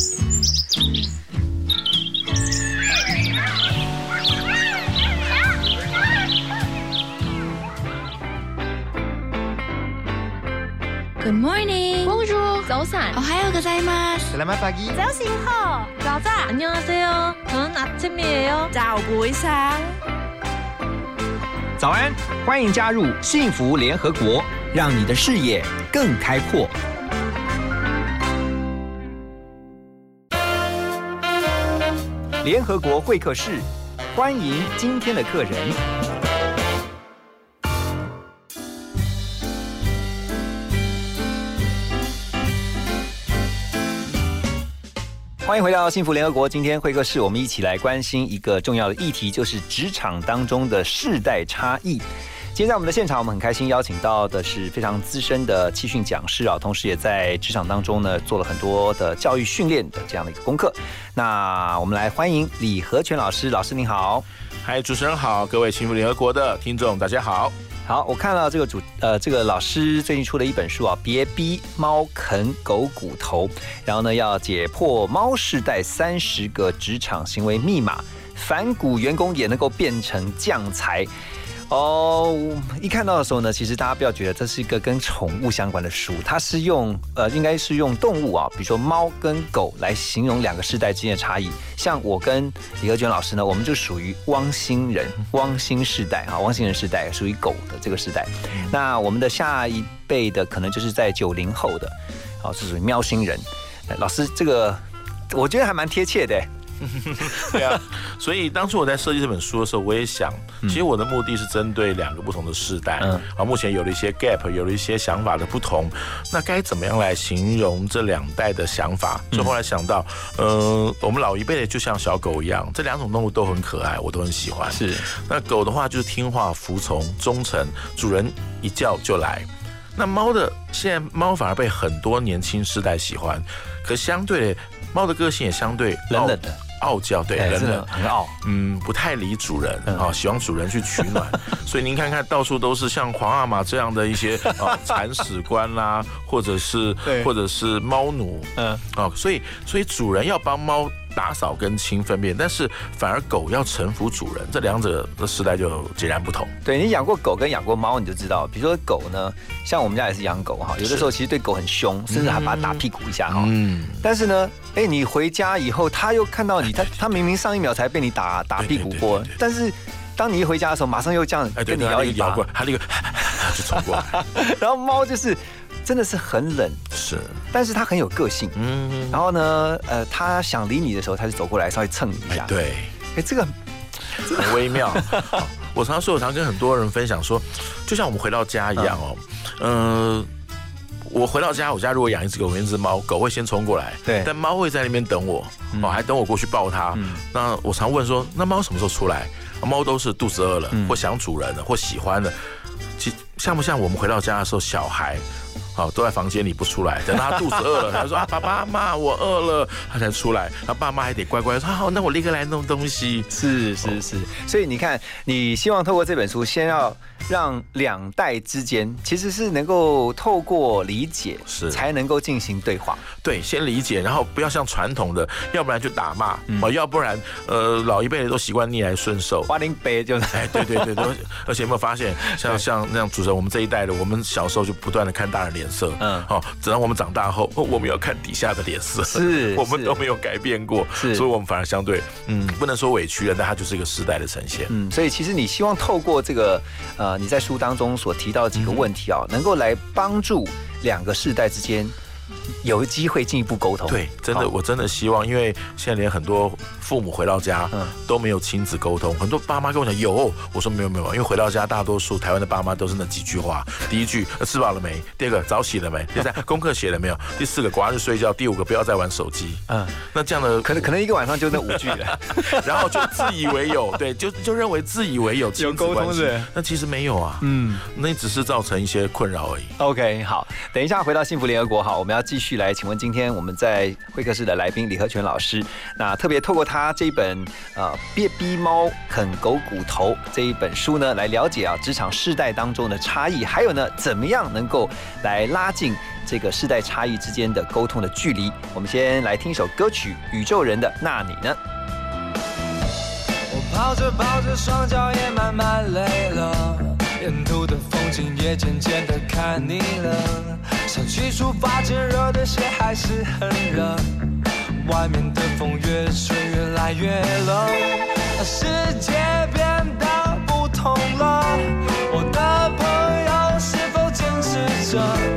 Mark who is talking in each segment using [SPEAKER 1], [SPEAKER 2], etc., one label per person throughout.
[SPEAKER 1] Good morning.
[SPEAKER 2] Bonjour. 早安。
[SPEAKER 1] 오하요 고자이마스.
[SPEAKER 3] Selamat pagi.
[SPEAKER 2] 早醒好。早安。
[SPEAKER 4] 안녕하세요. 저는 아침이에요.
[SPEAKER 2] 早不一상
[SPEAKER 5] 早安，欢迎加入幸福联合国，让你的视野更开阔。 联合国会客室，欢迎今天的客人。欢迎回到幸福联合国。今天会客室，我们一起来关心一个重要的议题，就是职场当中的世代差异。今天在我们的现场，我们很开心邀请到的是非常资深的气训讲师啊，同时也在职场当中呢做了很多的教育训练的这样的一个功课。那我们来欢迎李和全老师，老师您好。
[SPEAKER 6] 嗨，主持人好，各位幸福联合国的听众大家好。
[SPEAKER 5] 好，我看到这个主呃，这个老师最近出了一本书啊，别逼猫啃狗骨头，然后呢要解破猫世代三十个职场行为密码，反骨员工也能够变成将才。哦，一看到的时候呢，其实大家不要觉得这是一个跟宠物相关的书，它是用呃，应该是用动物啊，比如说猫跟狗来形容两个世代之间的差异。像我跟李和娟老师呢，我们就属于汪星人、汪星世代啊，汪星人世代属于狗的这个世代。那我们的下一辈的可能就是在九零后的，好，是属于喵星人。老师，这个我觉得还蛮贴切的。
[SPEAKER 6] 对啊，所以当初我在设计这本书的时候，我也想，其实我的目的是针对两个不同的世代，
[SPEAKER 5] 嗯
[SPEAKER 6] 啊，目前有了一些 gap，有了一些想法的不同，那该怎么样来形容这两代的想法？所以后来想到，呃，我们老一辈的就像小狗一样，这两种动物都很可爱，我都很喜欢。
[SPEAKER 5] 是，
[SPEAKER 6] 那狗的话就是听话、服从、忠诚，主人一叫就来。那猫的现在猫反而被很多年轻世代喜欢，可相对猫的个性也相对
[SPEAKER 5] 冷冷的，
[SPEAKER 6] 傲娇，对，
[SPEAKER 5] 哎真的
[SPEAKER 6] 冷冷。
[SPEAKER 5] 很傲。
[SPEAKER 6] 嗯，不太理主人
[SPEAKER 5] 嗯
[SPEAKER 6] 啊、喜欢主人去取暖，所以您看看到处都是像皇阿玛这样的一些啊 铲屎官啦，或者是或者是猫奴，
[SPEAKER 5] 嗯，
[SPEAKER 6] 哦，所以所以主人要帮猫打扫跟清粪便，但是反而狗要臣服主人，这两者的时代就截然不同。
[SPEAKER 5] 对你养过狗跟养过猫，你就知道，比如说狗呢，像我们家也是养狗哈，有的时候其实对狗很凶，甚至还把它打屁股一下哈。
[SPEAKER 6] 嗯，
[SPEAKER 5] 但是呢，哎，你回家以后，它又看到你，它 它明明上一秒才被你打打屁股过
[SPEAKER 6] 对对对对对，
[SPEAKER 5] 但是当你一回家的时候，马上又这样跟你
[SPEAKER 6] 对，
[SPEAKER 5] 摇尾巴
[SPEAKER 6] 它那个摇过，来，它那个 就冲过来，
[SPEAKER 5] 然后猫就是真的是很冷，
[SPEAKER 6] 是，
[SPEAKER 5] 但是它很有个性。
[SPEAKER 6] 嗯，
[SPEAKER 5] 然后呢，呃，它想理你的时候，它就走过来稍微蹭你一下。，
[SPEAKER 6] 哎对。
[SPEAKER 5] 哎，这个
[SPEAKER 6] 很微妙。我常说，我常跟很多人分享说，就像我们回到家一样哦，嗯。我回到家，我家如果养一只狗跟一只猫，狗会先冲过来，
[SPEAKER 5] 对
[SPEAKER 6] 但猫会在那边等我，哦，还等我过去抱它。那我常问说，那猫什么时候出来？猫都是肚子饿了，或想主人了，或喜欢的。其像不像我们回到家的时候，小孩，好、都在房间里不出来，等到他肚子饿了，他说啊，爸爸妈，我饿了，他才出来。他爸妈还得乖乖说，好，那我立刻来弄东西。
[SPEAKER 5] 是是是，所以你看，你希望透过这本书，先要让两代之间其实是能够透过理解，
[SPEAKER 6] 是
[SPEAKER 5] 才能够进行对话。
[SPEAKER 6] 对，先理解，然后不要像传统的，要不然就打骂，
[SPEAKER 5] 嗯
[SPEAKER 6] 哦，要不然呃，老一辈的都习惯逆来顺受。
[SPEAKER 5] 花林杯就是，
[SPEAKER 6] 哎，对对对对，而且有没有发现，像像那样主持人，我们这一代的，我们小时候就不断的看大人脸色，
[SPEAKER 5] 嗯。
[SPEAKER 6] 嗯，哦，等到我们长大后，哦我们要看底下的脸色，
[SPEAKER 5] 是
[SPEAKER 6] 我们都没有改变过，
[SPEAKER 5] 是。
[SPEAKER 6] 所以我们反而相对，嗯，不能说委屈了，但它就是一个时代的呈现。
[SPEAKER 5] 嗯，所以其实你希望透过这个，呃，你在书当中所提到的几个问题啊，能够来帮助两个世代之间有机会进一步沟通。
[SPEAKER 6] 对，真的，我真的希望，因为现在连很多父母回到家，
[SPEAKER 5] 嗯
[SPEAKER 6] 都没有亲子沟通。很多爸妈跟我讲有，我说没有没有，因为回到家，大多数台湾的爸妈都是那几句话：第一句呃吃饱了没？第二个早起了没？第三功课写了没有？第四个寡日睡觉？第五个不要再玩手机。
[SPEAKER 5] 嗯，
[SPEAKER 6] 那这样的
[SPEAKER 5] 可能可能一个晚上就那五句了。
[SPEAKER 6] 然后就自以为有，对，就就认为自以为有亲子
[SPEAKER 5] 沟通是，
[SPEAKER 6] 那其实没有啊，
[SPEAKER 5] 嗯
[SPEAKER 6] 那只是造成一些困扰而已。
[SPEAKER 5] ，OK，好，等一下回到幸福联合国，好，我们要继续来请问今天我们在会客室的来宾李和全老师，那特别透过他这一本呃《别逼猫啃狗骨头》这一本书呢，来了解啊职场世代当中的差异，还有呢怎么样能够来拉近。这个世代差异之间的沟通的距离。我们先来听一首歌曲《宇宙人的那你呢》。
[SPEAKER 3] 我跑着跑着，双脚也慢慢累了，沿途的风景也渐渐的看腻了。想起出发前热的鞋还是很热，外面的风越吹越来越冷，世界变得不同了。我的朋友是否坚持着？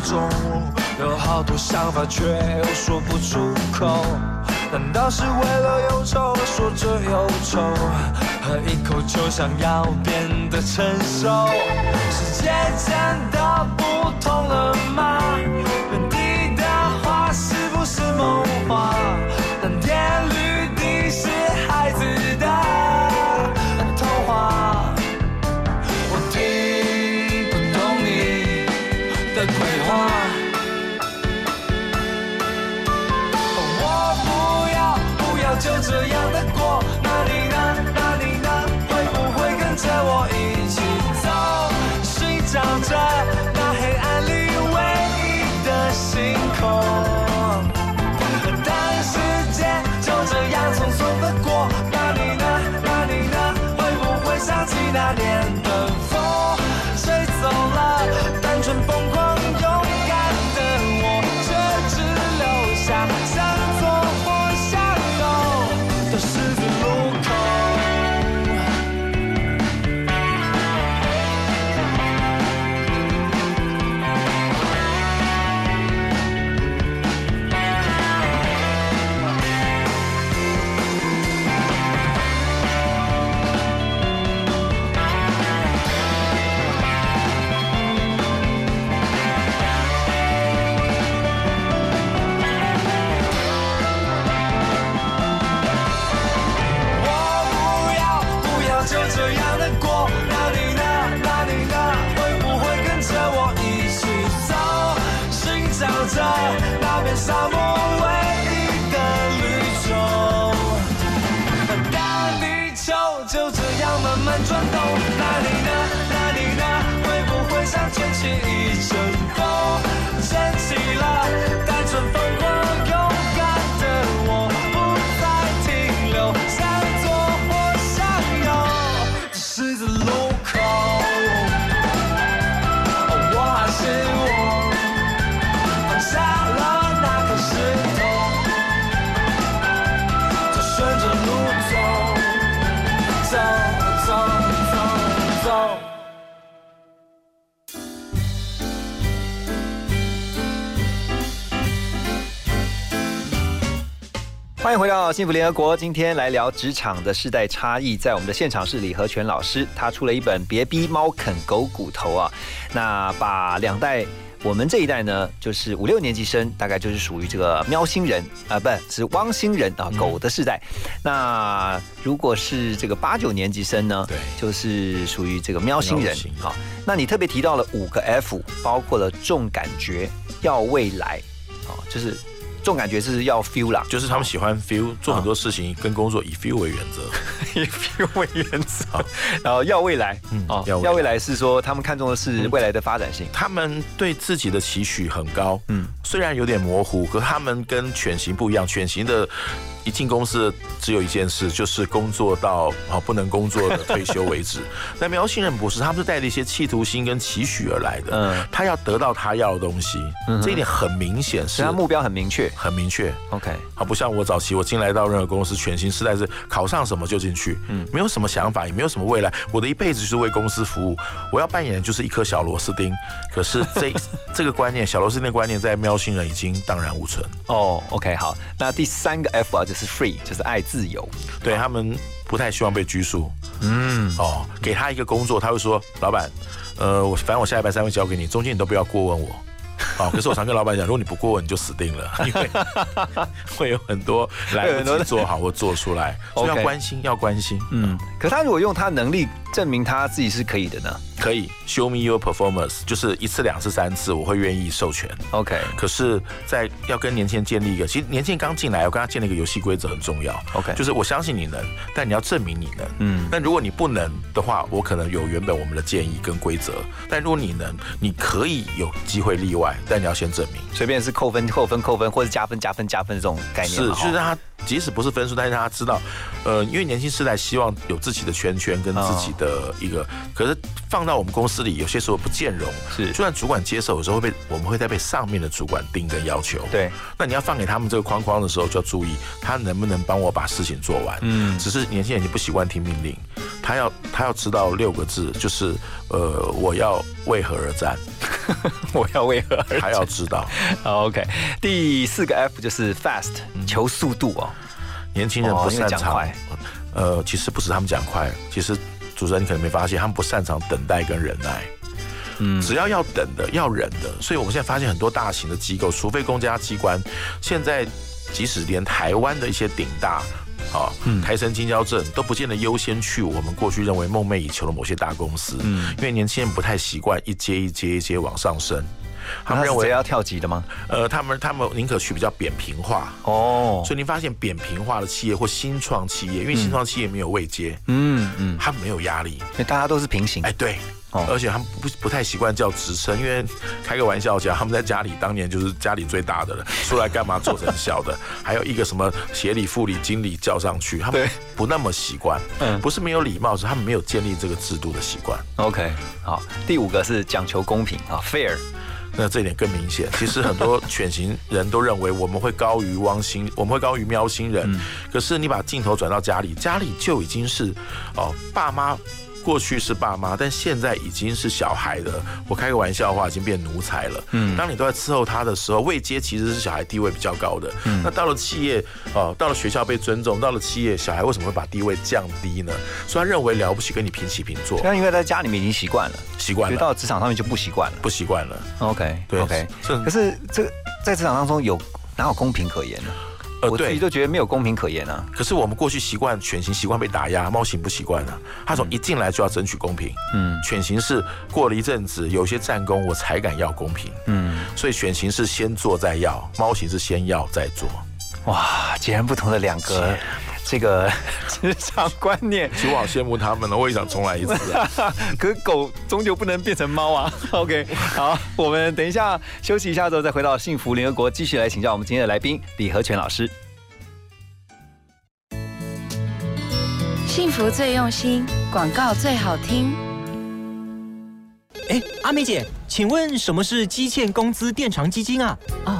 [SPEAKER 3] 中，有好多想法却又说不出口。难道是为了忧愁而说着忧愁，喝一口就想要变得成熟？世界真的不同了吗？原地的花是不是梦话？就这样的过，那你呢？那你呢？会不会跟着我一起走，寻找着那黑暗里唯一的星空？当时间就这样匆匆的过，那你呢？那你呢？会不会想起那年
[SPEAKER 5] 欢迎回到幸福联合国，今天来聊职场的世代差异。在我们的现场是李和全老师，他出了一本《别逼猫啃狗骨头》啊，那把两代。我们这一代呢，就是五六年级生，大概就是属于这个喵星人啊，不是汪星人啊，狗的世代。那如果是这个八九年级生呢，
[SPEAKER 6] 对
[SPEAKER 5] 就是属于这个喵星人
[SPEAKER 6] 喵星
[SPEAKER 5] 好，那你特别提到了五个 F，包括了重感觉、要未来，啊，就是重感觉是要 feel 啦，
[SPEAKER 6] 就是他们喜欢 feel，做很多事情跟工作以 feel 为原则。
[SPEAKER 5] 以 feel 为原则，然后要未来，
[SPEAKER 6] 嗯
[SPEAKER 5] 哦，
[SPEAKER 6] 要未来
[SPEAKER 5] 要未来是说他们看重的是未来的发展性。
[SPEAKER 6] 他们对自己的期许很高，嗯，虽然有点模糊，可他们跟犬型不一样。犬型的一进公司只有一件事，就是工作到啊不能工作的退休为止。但喵星人不是，他们是带着一些企图心跟期许而来的。
[SPEAKER 5] 嗯
[SPEAKER 6] 嗯，他要得到他要的东西，这一点很明显是
[SPEAKER 5] 他目标很明确。
[SPEAKER 6] 很明确。
[SPEAKER 5] OK，
[SPEAKER 6] 啊，不像我早期我进来到任何公司，全新时代是考上什么就进去，嗯，没有什么想法，也没有什么未来。我的一辈子就是为公司服务，我要扮演的就是一颗小螺丝钉。可是这 这个观念，小螺丝钉的观念，在喵星人已经荡然无存。
[SPEAKER 5] 哦，OK，好，那第三个 F 啊，就是 free，就是爱自由。
[SPEAKER 6] 对他们不太希望被拘束。嗯，哦，给他一个工作，他会说，老板，呃，我反正我下一班三会交给你，中间你都不要过问我。哦，可是我常跟老板讲，如果你不过问，你就死定了，因为会有很多来不及做好或做出来，所以要关心，要关心。
[SPEAKER 5] 嗯，可他如果用他能力证明他自己是可以的呢
[SPEAKER 6] 可以 show me your performance，就是一次、两次、三次，我会愿意授权。
[SPEAKER 5] ？OK，
[SPEAKER 6] 可是，在要跟年轻人建立一个，其实年轻人刚进来，我跟他建立一个游戏规则很重要。
[SPEAKER 5] OK
[SPEAKER 6] 就是我相信你能，但你要证明你能。
[SPEAKER 5] 嗯
[SPEAKER 6] 嗯，但如果你不能的话，我可能有原本我们的建议跟规则。但如果你能，你可以有机会例外，但你要先证明。
[SPEAKER 5] 随便是扣分、扣分、扣分，或者加分、加分、加分这种概念
[SPEAKER 6] 是，就是让他即使不是分数，但是让他知道，呃，因为年轻世代希望有自己的圈圈跟自己的一个，可是放到我们公司里，有些时候不兼容。
[SPEAKER 5] 是
[SPEAKER 6] 就算主管接手，有时候会被我们会再被上面的主管盯跟要求。
[SPEAKER 5] 对，
[SPEAKER 6] 那你要放给他们这个框框的时候，就要注意他能不能帮我把事情做完。
[SPEAKER 5] 嗯
[SPEAKER 6] 嗯，只是年轻人已经不习惯听命令，他要他要知道六个字，就是呃，我要为何而战，
[SPEAKER 5] 我要为何而
[SPEAKER 6] 他要知道。
[SPEAKER 5] OK，第四个 F 就是 fast，求速度哦。
[SPEAKER 6] 年轻人不擅长
[SPEAKER 5] 讲快，
[SPEAKER 6] 呃，其实不是他们讲快，其实主持人你可能没发现，他们不擅长等待跟忍耐。
[SPEAKER 5] 嗯
[SPEAKER 6] 只要要等的，要忍的，所以我们现在发现很多大型的机构，除非公家机关，现在即使连台湾的一些顶大。啊，
[SPEAKER 5] 嗯
[SPEAKER 6] 台神金交证都不见得优先去我们过去认为梦寐以求的某些大公司，
[SPEAKER 5] 嗯
[SPEAKER 6] 因为年轻人不太习惯一阶一阶一阶往上升，他们认为
[SPEAKER 5] 要跳级的吗？
[SPEAKER 6] 呃，他们他们宁可去比较扁平化，
[SPEAKER 5] 哦，
[SPEAKER 6] 所以您发现扁平化的企业或新创企业，因为新创企业没有位阶，
[SPEAKER 5] 嗯嗯，
[SPEAKER 6] 他们没有压力。
[SPEAKER 5] 因为大家都是平行
[SPEAKER 6] 哎，。对，
[SPEAKER 5] 哦
[SPEAKER 6] 而且他们不不太习惯叫职称，因为开个玩笑讲，他们在家里当年就是家里最大的了，出来干嘛做成小的，还有一个什么协理、副理、经理叫上去，他们不那么习惯。
[SPEAKER 5] 嗯
[SPEAKER 6] 不是没有礼貌，是他们没有建立这个制度的习惯。
[SPEAKER 5] OK，好，第五个是讲求公平啊，fair。
[SPEAKER 6] 那这一点更明显。其实很多犬型人都认为我们会高于汪星，我们会高于喵星人。可是你把镜头转到家里，家里就已经是哦，爸妈。过去是爸妈，但现在已经是小孩了。我开个玩笑的话，已经变奴才了。嗯，当你都在伺候他的时候，位阶其实是小孩地位比较高的。嗯，那到了企业，哦，到了学校被尊重，到了企业，小孩为什么会把地位降低呢？所以他认为了不起，跟你平起平坐，
[SPEAKER 5] 那因为在家里面已经习惯了，
[SPEAKER 6] 习惯了，
[SPEAKER 5] 到职场上面就不习惯了。
[SPEAKER 6] 不习惯了。
[SPEAKER 5] OK，
[SPEAKER 6] 对
[SPEAKER 5] OK。
[SPEAKER 6] 是
[SPEAKER 5] 可是这个在职场当中有哪有公平可言呢？
[SPEAKER 6] 呃
[SPEAKER 5] 我自己都觉得没有公平可言啊。
[SPEAKER 6] 可是我们过去习惯犬型习惯被打压，猫型不习惯啊。他从一进来就要争取公平，
[SPEAKER 5] 嗯
[SPEAKER 6] 嗯，犬型是过了一阵子有些战功我才敢要公平，
[SPEAKER 5] 嗯，
[SPEAKER 6] 所以犬型是先做再要，猫型是先要再做。
[SPEAKER 5] 哇，截然不同的两个这个 职场观念。
[SPEAKER 6] 其实我好羡慕他们呢，我也想重来一次啊。
[SPEAKER 5] 可是狗终究不能变成猫啊。OK，好，我们等一下休息一下之后，再回到幸福联合国，继续来请教我们今天的来宾李和全老师。
[SPEAKER 1] 幸福最用心，广告最好听。
[SPEAKER 7] 哎，阿美姐，请问什么是基欠工资垫偿基金啊？
[SPEAKER 2] 哦，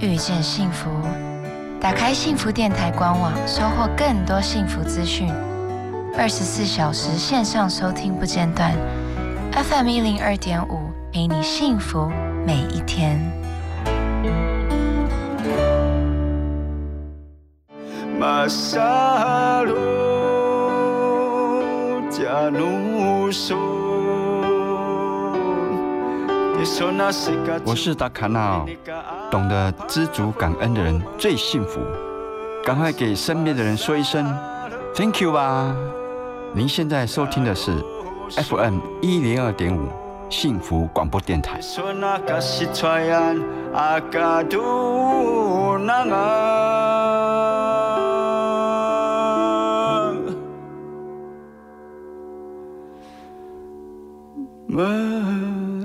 [SPEAKER 1] 遇见幸福。打开幸福电台官网，收获更多幸福资讯。二十四小时线上收听不间断，FM 一零二点五，陪你幸福每一天。
[SPEAKER 8] masa lalu jangan sun 我是达卡纳，懂得知足感恩的人最幸福。赶快给身边的人说一声 “Thank you” 吧。您现在收听的是 FM 一零二点五幸福广播电台。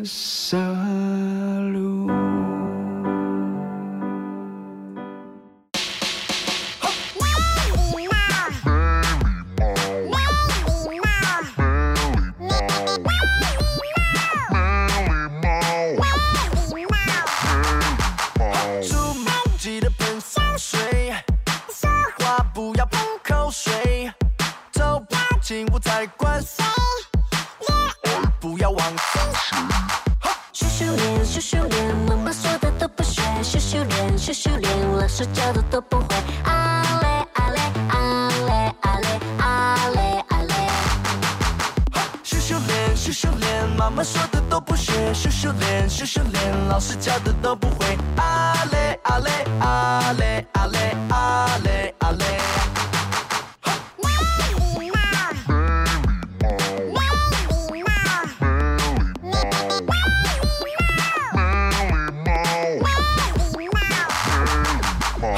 [SPEAKER 9] 没礼貌，没礼貌，没礼貌，
[SPEAKER 8] 出门记得喷香水，说话不要喷口水，走吧，进屋再关。
[SPEAKER 10] 修炼，老师教的都不会。啊嘞啊嘞啊嘞啊嘞啊嘞啊嘞。
[SPEAKER 8] 修修炼修修炼，妈妈说的都不学。修修炼修修炼，老师教的都不会。啊嘞啊嘞啊嘞啊嘞啊嘞啊嘞。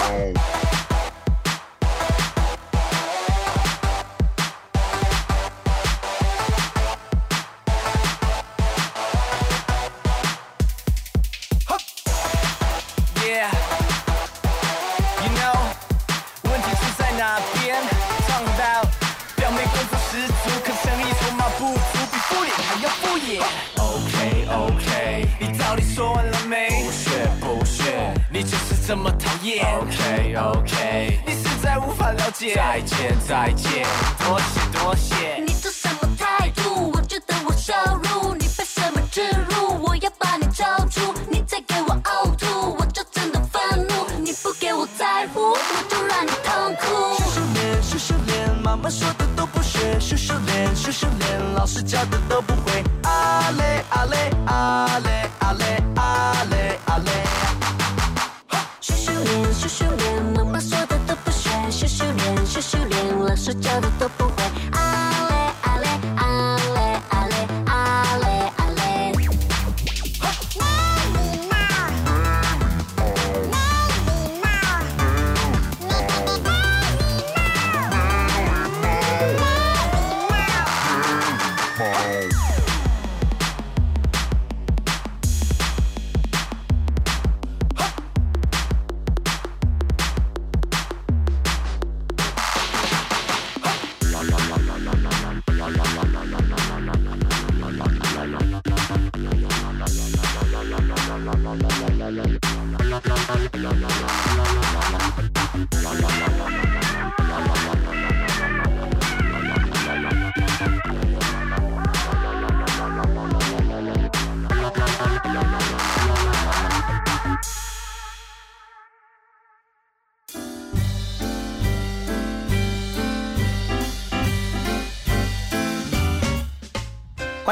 [SPEAKER 8] Música
[SPEAKER 11] найти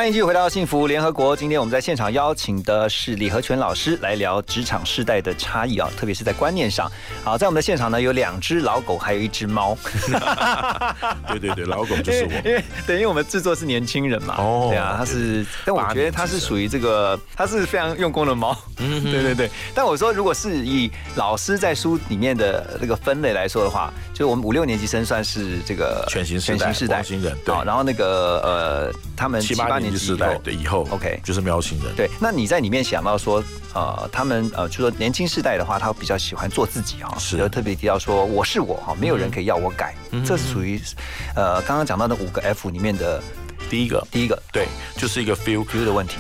[SPEAKER 5] 欢迎继续回到幸福联合国。今天我们在现场邀请的是李和全老师来聊职场世代的差异啊，特别是在观念上。好，在我们的现场呢，有两只老狗，还有一只猫。
[SPEAKER 6] 对对对，老狗就是我。
[SPEAKER 5] 因为等于我们制作是年轻人嘛。哦。对啊，他是，但我觉得他是属于这个，他是非常用功的猫。嗯。对对对。但我说，如果是以老师在书里面的这个分类来说的话，就我们五六年级生算是这个
[SPEAKER 6] 全新全
[SPEAKER 5] 新
[SPEAKER 6] 世代新人。
[SPEAKER 5] 对。然后那个呃，他们
[SPEAKER 6] 七八年。时代的以后
[SPEAKER 5] ，OK，
[SPEAKER 6] 就是喵星人。
[SPEAKER 5] 对，那你在里面想到说，呃，他们呃，就说年轻世代的话，他比较喜欢做自己哈，
[SPEAKER 6] 是，
[SPEAKER 5] 有特别提到说我是我哈，没有人可以要我改，这是属于呃刚刚讲到的五个 F 里面的
[SPEAKER 6] 第一个，
[SPEAKER 5] 第一个，
[SPEAKER 6] 对，就是一个 feel
[SPEAKER 5] feel 的问题。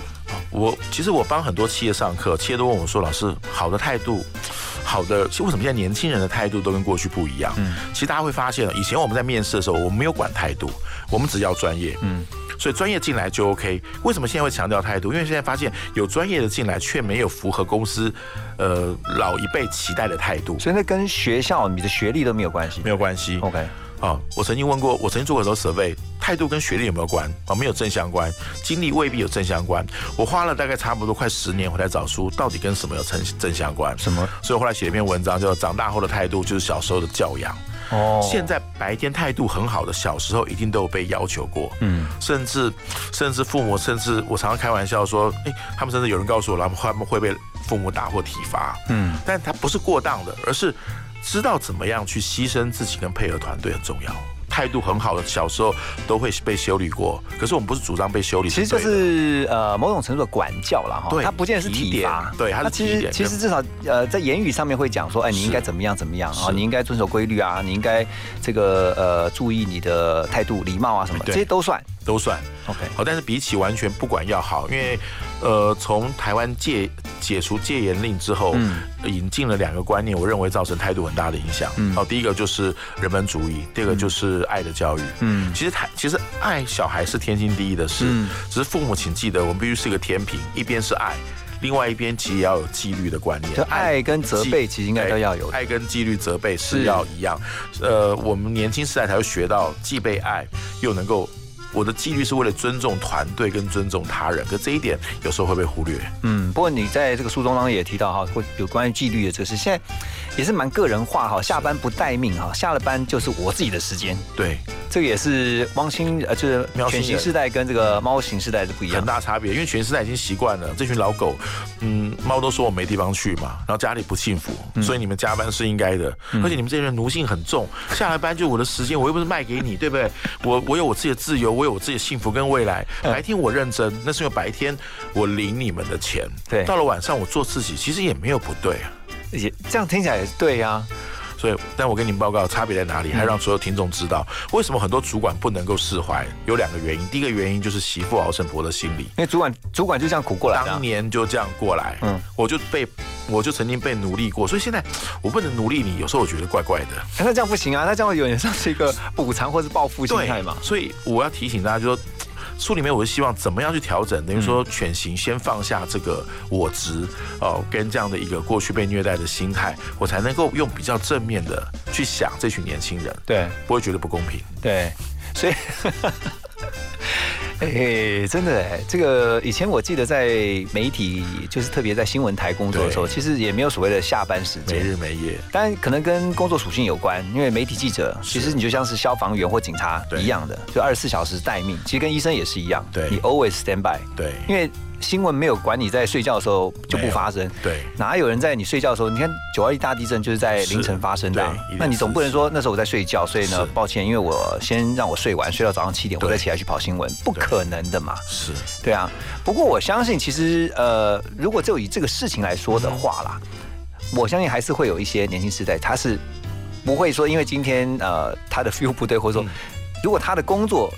[SPEAKER 6] 我其实我帮很多企业上课，企业都问我说，老师，好的态度，好的，为什么现在年轻人的态度都跟过去不一样？嗯，其实大家会发现，以前我们在面试的时候，我们没有管态度，我们只要专业，嗯。所以专业进来就 OK。为什么现在会强调态度？因为现在发现有专业的进来，却没有符合公司呃老一辈期待的态度，
[SPEAKER 5] 所以那跟学校你的学历都没有关系。
[SPEAKER 6] 没有关系。
[SPEAKER 5] OK，
[SPEAKER 6] 啊，我曾经问过，我曾经做过很多 survey，态度跟学历有没有关？啊，没有正相关，经历未必有正相关。我花了大概差不多快十年回来找书，到底跟什么有正正相关？
[SPEAKER 5] 什么？
[SPEAKER 6] 所以我后来写了一篇文章，叫《长大后的态度就是小时候的教养》。
[SPEAKER 5] 哦。
[SPEAKER 6] 现在白天态度很好的，小时候一定都有被要求过，嗯，甚至甚至父母，甚至我常常开玩笑说，哎、他们甚至有人告诉我，他们他们会被父母打或体罚，嗯，但他不是过当的，而是知道怎么样去牺牲自己跟配合团队很重要。态度很好的，小时候都会被修理过，可是我们不是主张被修理，
[SPEAKER 5] 其实就是呃某种程度的管教了哈，
[SPEAKER 6] 对
[SPEAKER 5] 它不见得是体罚，
[SPEAKER 6] 对他是
[SPEAKER 5] 其实其实至少呃在言语上面会讲说，哎，你应该怎么样怎么样啊，你应该遵守规律啊，你应该这个呃注意你的态度、礼貌啊什么，这些都算。
[SPEAKER 6] 都算
[SPEAKER 5] OK，
[SPEAKER 6] 好，但是比起完全不管要好，因为呃，从台湾戒解除戒严令之后，
[SPEAKER 5] 嗯
[SPEAKER 6] 引进了两个观念，我认为造成态度很大的影响。
[SPEAKER 5] 嗯
[SPEAKER 6] 好，第一个就是人本主义，第二个就是爱的教育。
[SPEAKER 5] 嗯
[SPEAKER 6] 其实台其实爱小孩是天经地义的事，
[SPEAKER 5] 嗯
[SPEAKER 6] 只是父母请记得，我们必须是一个天平，一边是爱。另外一边其实也要有纪律的观念，
[SPEAKER 5] 就爱跟责备其实应该都要有
[SPEAKER 6] 爱跟纪律责备是
[SPEAKER 5] 是
[SPEAKER 6] 要一样。呃，我们年轻时代才会学到，既被爱又能够。我的纪律是为了尊重团队跟尊重他人，可这一点有时候会被忽略。
[SPEAKER 5] 嗯，不过你在这个书中当中也提到哈，会有关于纪律的这个事，现在也是蛮个人化哈，下班不待命哈，下了班就是我自己的时间。
[SPEAKER 6] 对，
[SPEAKER 5] 这个也是汪星呃，就是
[SPEAKER 6] 喵星人
[SPEAKER 5] 犬型世代跟这个猫型世代是不一样
[SPEAKER 6] 很。大差别，因为全世代已经习惯了这群老狗，嗯，猫都说我没地方去嘛，然后家里不幸福，所以你们加班是应该的，而且你们这些人奴性很重，下了班就我的时间，我又不是卖给你，对不对？我我有我自己的自由，我有我自己的幸福跟未来。白天我认真，那是因为白天我领你们的钱，
[SPEAKER 5] 对
[SPEAKER 6] 到了晚上我做自己，其实也没有不对啊。
[SPEAKER 5] 也这样听起来也是对呀、
[SPEAKER 6] 所以，但我跟你们报告差别在哪里，还让所有听众知道为什么很多主管不能够释怀。有两个原因，第一个原因就是媳妇熬成婆的心理。
[SPEAKER 5] 因为主管主管就这样苦过来
[SPEAKER 6] 当年就这样过来，
[SPEAKER 5] 嗯
[SPEAKER 6] 嗯，我就被我就曾经被奴隶过，所以现在我不能奴隶你，有时候我觉得怪怪的，
[SPEAKER 5] 那这样不行啊，那这样有点像是一个补偿或是报复心态嘛。
[SPEAKER 6] 所以我要提醒大家，就说书里面我是希望怎么样去调整，等于说犬型先放下这个我执哦，跟这样的一个过去被虐待的心态，我才能够用比较正面的去想这群年轻人，
[SPEAKER 5] 对
[SPEAKER 6] 不会觉得不公平。
[SPEAKER 5] 对，所以。哎、真的哎，这个以前我记得在媒体，就是特别在新闻台工作的时候，其实也没有所谓的下班时间
[SPEAKER 6] 没
[SPEAKER 5] 间，
[SPEAKER 6] 日没夜，
[SPEAKER 5] 当然可能跟工作属性有关，因为媒体记者其实你就像是消防员或警察一样的，就二十四小时待命，其实跟医生也是一样，
[SPEAKER 6] 对
[SPEAKER 5] 你 always stand by，
[SPEAKER 6] 对。
[SPEAKER 5] 因为新闻没有管你在睡觉的时候就不发生，
[SPEAKER 6] 对
[SPEAKER 5] 哪有人在你睡觉的时候？你看九二一大地震就是在凌晨发生的。啊、那你总不能说那时候我在睡觉，所以呢，抱歉，因为我先让我睡完，睡到早上七点，我再起来去跑新闻，不可能的嘛。
[SPEAKER 6] 是。
[SPEAKER 5] 对啊，不过我相信，其实呃，如果就以这个事情来说的话啦，我相信还是会有一些年轻时代，他是不会说，因为今天呃他的 feel 不对，或者说
[SPEAKER 6] 嗯。
[SPEAKER 5] 如果他的工作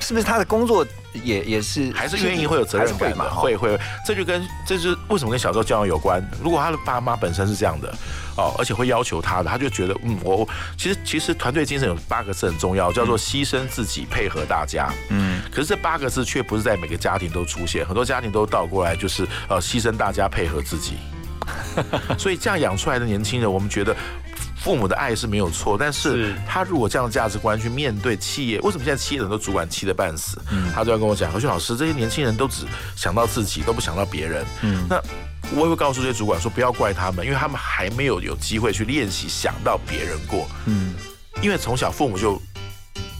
[SPEAKER 5] 是不是他的工作也也是
[SPEAKER 6] 还是愿意会有责任感
[SPEAKER 5] 嘛？
[SPEAKER 6] 会会，这就跟这就是为什么跟小时候教育有关。如果他的爸妈本身是这样的哦，而且会要求他的，他就觉得嗯，我其实其实团队精神有八个字很重要，叫做牺牲自己配合大家。
[SPEAKER 5] 嗯，
[SPEAKER 6] 可是这八个字却不是在每个家庭都出现，很多家庭都倒过来，就是呃牺牲大家配合自己。所以这样养出来的年轻人，我们觉得。父母的爱是没有错，但是
[SPEAKER 5] 是
[SPEAKER 6] 他如果这样的价值观去面对企业，为什么现在企业很多主管气得半死？他就要跟我讲，何俊老师，这些年轻人都只想到自己，都不想到别人。
[SPEAKER 5] 嗯
[SPEAKER 6] 那我也会告诉这些主管说，不要怪他们，因为他们还没有有机会去练习想到别人过。
[SPEAKER 5] 嗯
[SPEAKER 6] 因为从小父母就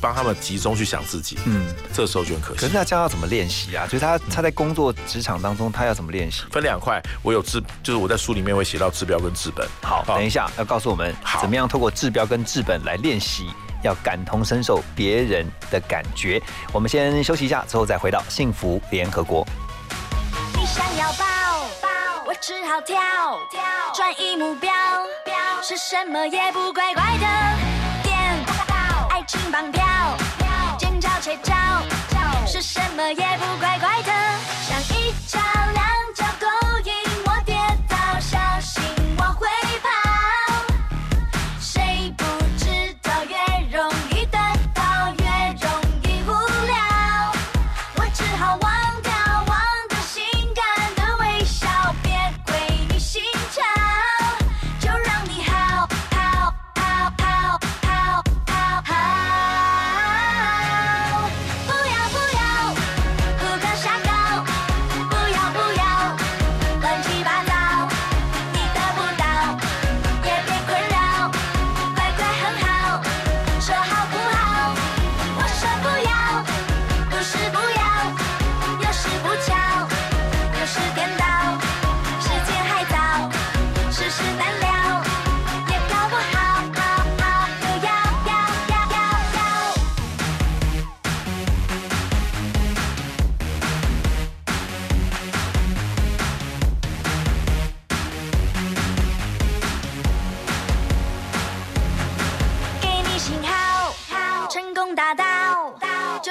[SPEAKER 6] 帮他们集中去想自己，
[SPEAKER 5] 嗯。
[SPEAKER 6] 这时候就很可惜
[SPEAKER 5] 可是。那这样要怎么练习啊？就是他他在工作职场当中，他要怎么练习？
[SPEAKER 6] 分两块，我有治，就是我在书里面会写到治标跟治本。
[SPEAKER 5] 好，等一下要告诉我们怎么样透过治标跟治本来练习，要感同身受别人的感觉。我们先休息一下，之后再回到幸福联合国。
[SPEAKER 12] 你想要抱抱，我只好跳跳，转移目标，标是什么也不怪怪的，颠翅膀跳，尖叫且叫，是什么也不乖乖的，想一瞧。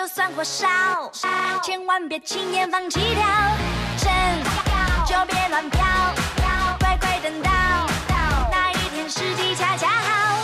[SPEAKER 12] 就算火烧，千万别轻言放弃掉，真就别乱飘，乖乖等到那一天时机恰恰好，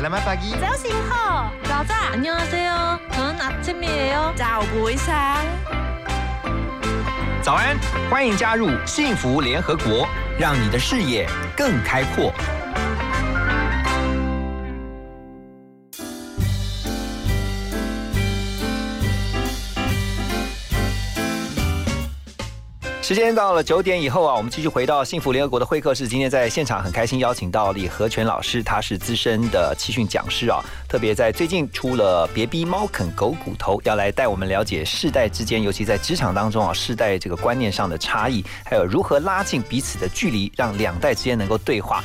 [SPEAKER 13] Selamat pagi.
[SPEAKER 4] 자오신호 자자 안녕하세요 저는 아침이에요
[SPEAKER 1] 早不会上。
[SPEAKER 5] 早安，欢迎加入幸福联合国，让你的视野更开阔。 时间到了九点以后啊，我们继续回到幸福联合国的会客室。今天在现场很开心邀请到李和全老师，他是资深的气训讲师啊，特别在最近出了《别逼猫啃狗骨头》，要来带我们了解世代之间，尤其在职场当中啊，世代这个观念上的差异，还有如何拉近彼此的距离，让两代之间能够对话。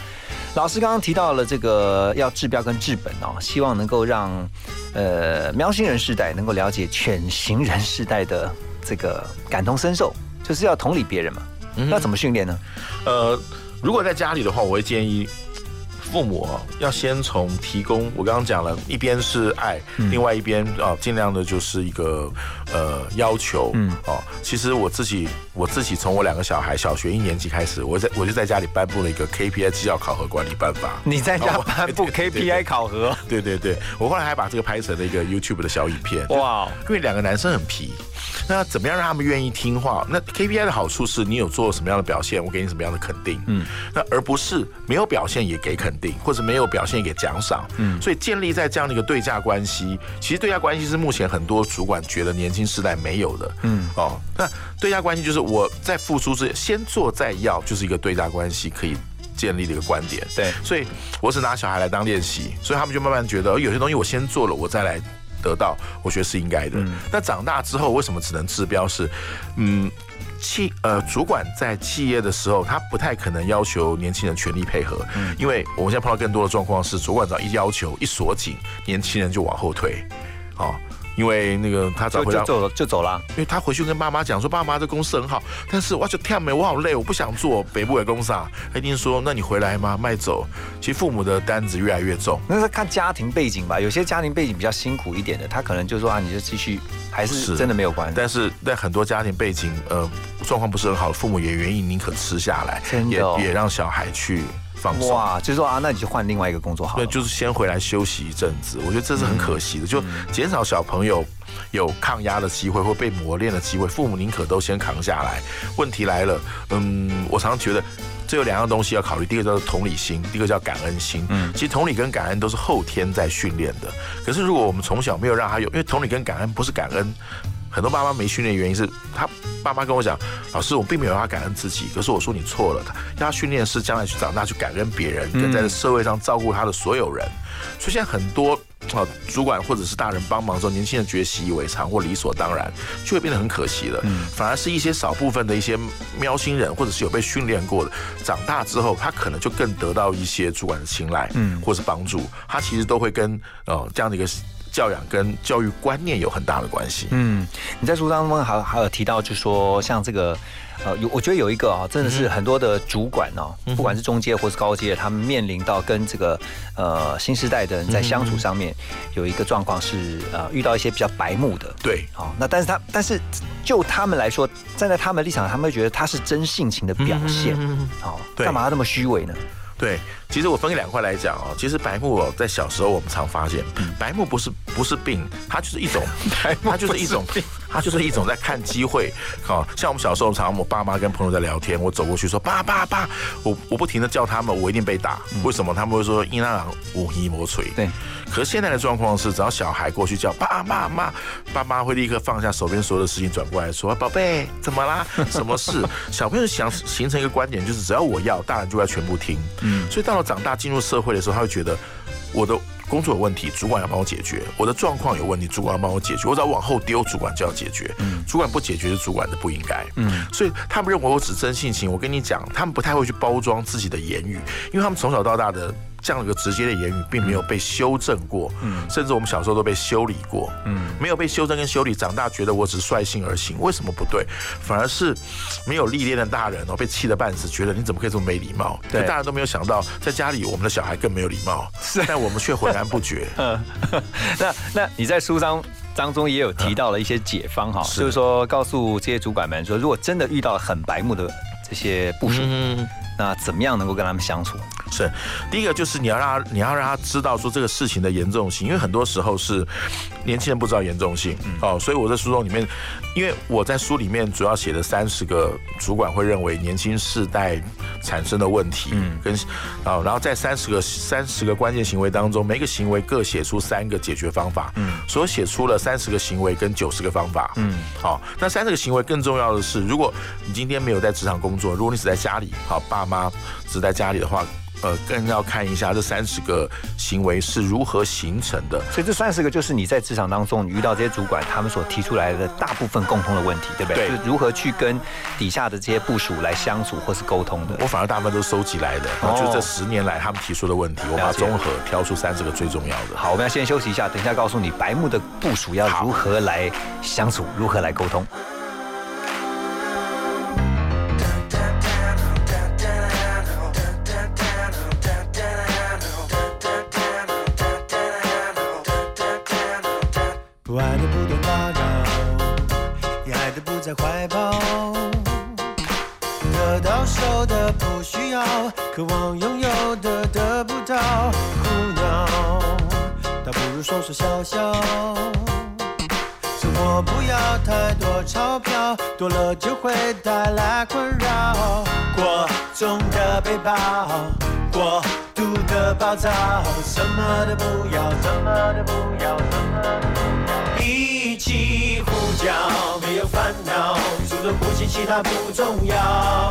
[SPEAKER 5] 老师刚刚提到了这个要治标跟治本哦，希望能够让呃喵星人世代能够了解犬型人世代的这个感同身受，就是要同理别人嘛。那怎么训练呢？
[SPEAKER 6] 呃，如果在家里的话，我会建议父母哦，要先从提供，我刚刚讲了，一边是爱，另外一边啊，尽量的就是一个呃要求，嗯哦，其实我自己我自己从我两个小孩小学一年级开始，我在我就在家里颁布了一个 KPI 绩效考核管理办法。
[SPEAKER 5] 你在家
[SPEAKER 6] 哦
[SPEAKER 5] 颁布 KPI 考核？
[SPEAKER 6] 对对对，我后来还把这个拍成了一个 YouTube 的小影片。
[SPEAKER 5] 哇，
[SPEAKER 6] 因为两个男生很皮，那怎么样让他们愿意听话？那 KPI 的好处是你有做什么样的表现，我给你什么样的肯定，嗯，那而不是没有表现也给肯定，或者没有表现也给奖赏，嗯，所以建立在这样的一个对价关系，其实对价关系是目前很多主管觉得年轻时代没有的，嗯，哦，那对价关系就是我在付出之先做再要，就是一个对价关系可以。建立的一个观点，
[SPEAKER 5] 对，
[SPEAKER 6] 所以我只拿小孩来当练习，所以他们就慢慢觉得，呃有些东西我先做了，我再来得到，我觉得是应该的。那长大之后，为什么只能治标是？嗯，企呃主管在企业的时候，他不太可能要求年轻人全力配合，因为我们现在碰到更多的状况是，主管只要一要求一锁紧，年轻人就往后退，哦。因为那个他找回来
[SPEAKER 5] 就就走了就走了，
[SPEAKER 6] 因为他回去跟爸妈讲说，爸妈这公司很好，但是我就跳没，我好累，我不想做北部的公司啊。他一定说，那你回来吗？卖走。其实父母的担子越来越重。
[SPEAKER 5] 那是看家庭背景吧。有些家庭背景比较辛苦一点的，他可能就说啊，你就继续，还是真的没有关系。
[SPEAKER 6] 但是在很多家庭背景呃状况不是很好，父母也愿意宁可吃下来，也也让小孩去放松。
[SPEAKER 5] 哇，就是说啊，那你就换另外一个工作好了。
[SPEAKER 6] 对，就是先回来休息一阵子，我觉得这是很可惜
[SPEAKER 5] 嗯
[SPEAKER 6] 的，就减少小朋友有抗压的机会或被磨练的机会，父母宁可都先扛下来。问题来了，嗯，我常常觉得。这有两样东西要考虑，第一个叫做同理心，第一个叫感恩心。嗯，其实同理跟感恩都是后天在训练的。可是如果我们从小没有让他有，因为同理跟感恩不是感恩，很多爸妈没训练的原因是他爸妈跟我讲，老师我并没有让他感恩自己，可是我说你错了，他要他训练是将来去长大去感恩别人，跟在社会上照顾他的所有人。所以现在很多啊，主管或者是大人帮忙之后，年轻人觉得习以为常或理所当然，就会变得很可惜了。嗯，反而是一些少部分的一些喵星人，或者是有被训练过的，长大之后他可能就更得到一些主管的青睐，嗯，或是帮助，他其实都会跟呃这样的一个。教养跟教育观念有很大的关系。
[SPEAKER 5] 嗯，你在书当中还还有提到，就说像这个，呃，有我觉得有一个啊，真的是很多的主管哦，不管是中阶或是高阶，他们面临到跟这个呃新时代的人在相处上面，有一个状况是呃遇到一些比较白目的。
[SPEAKER 6] 对，
[SPEAKER 5] 哦，那但是他但是就他们来说，站在他们的立场，他们会觉得他是真性情的表现。哦，干嘛那么虚伪呢？
[SPEAKER 6] 对，其实我分两块来讲哦。其实白木哦，在小时候我们常发现，白木不是不是病，它就是一种，它就是一种病，它就是一种在看机会。好，像我们小时候常，我爸妈跟朋友在聊天，我走过去说爸爸爸，我我不停的叫他们，我一定被打。为什么？他们会说伊那朗无一魔锤。
[SPEAKER 5] 对。
[SPEAKER 6] 可是现在的状况是，只要小孩过去叫爸爸妈，爸妈会立刻放下手边所有的事情，转过来说宝贝，怎么啦？什么事？小朋友想形成一个观点，就是只要我要，大人就要全部听。嗯，所以到了长大进入社会的时候，他会觉得我的工作有问题，主管要帮我解决；我的状况有问题，主管要帮我解决。我只要往后丢，主管就要解决。嗯，主管不解决是主管的不应该。嗯，所以他们认为我只真性情。我跟你讲，他们不太会去包装自己的言语，因为他们从小到大的。这样一个直接的言语，并没有被修正过，嗯，甚至我们小时候都被修理过，嗯，没有被修正跟修理，长大觉得我只是率性而行，为什么不对？反而是没有历练的大人哦，被气得半死，觉得你怎么可以这么没礼貌？对，大家都没有想到，在家里我们的小孩更没有礼貌，是，但我们却浑然不觉。嗯，
[SPEAKER 5] 那那你在书章当中也有提到了一些解方哈，就是说告诉这些主管们说，如果真的遇到很白目的这些部署，那怎么样能够跟他们相处？
[SPEAKER 6] 是，第一个就是你要让他，你要让他知道说这个事情的严重性，因为很多时候是年轻人不知道严重性，哦，所以我在书中里面，因为我在书里面主要写的三十个主管会认为年轻世代产生的问题，嗯，跟啊，然后在三十个三十个关键行为当中，每个行为各写出三个解决方法，嗯，所以写出了三十个行为跟九十个方法，嗯，好，那三十个行为更重要的是，如果你今天没有在职场工作，如果你只在家里，好，爸妈只在家里的话。呃，更要看一下这三十个行为是如何形成的。
[SPEAKER 5] 所以这三十个就是你在职场当中，你遇到这些主管他们所提出来的大部分共通的问题，对不对？对。如何去跟底下的这些部署来相处或是沟通的？
[SPEAKER 6] 我反而大部分都收集来的，就这十年来他们提出的问题，我把它综合挑出三十个最重要的。
[SPEAKER 5] 好，我们要先休息一下，等一下告诉你白木的部署要如何来相处，如何来沟通。
[SPEAKER 13] 渴望拥有的得不到，苦恼，倒不如说说笑笑。生活不要太多钞票，多了就会带来困扰。过重的背包，过度的暴躁，什么都不要，什么都不要，什么都不要。一起呼叫，没有烦恼，除了呼吸其他不重要，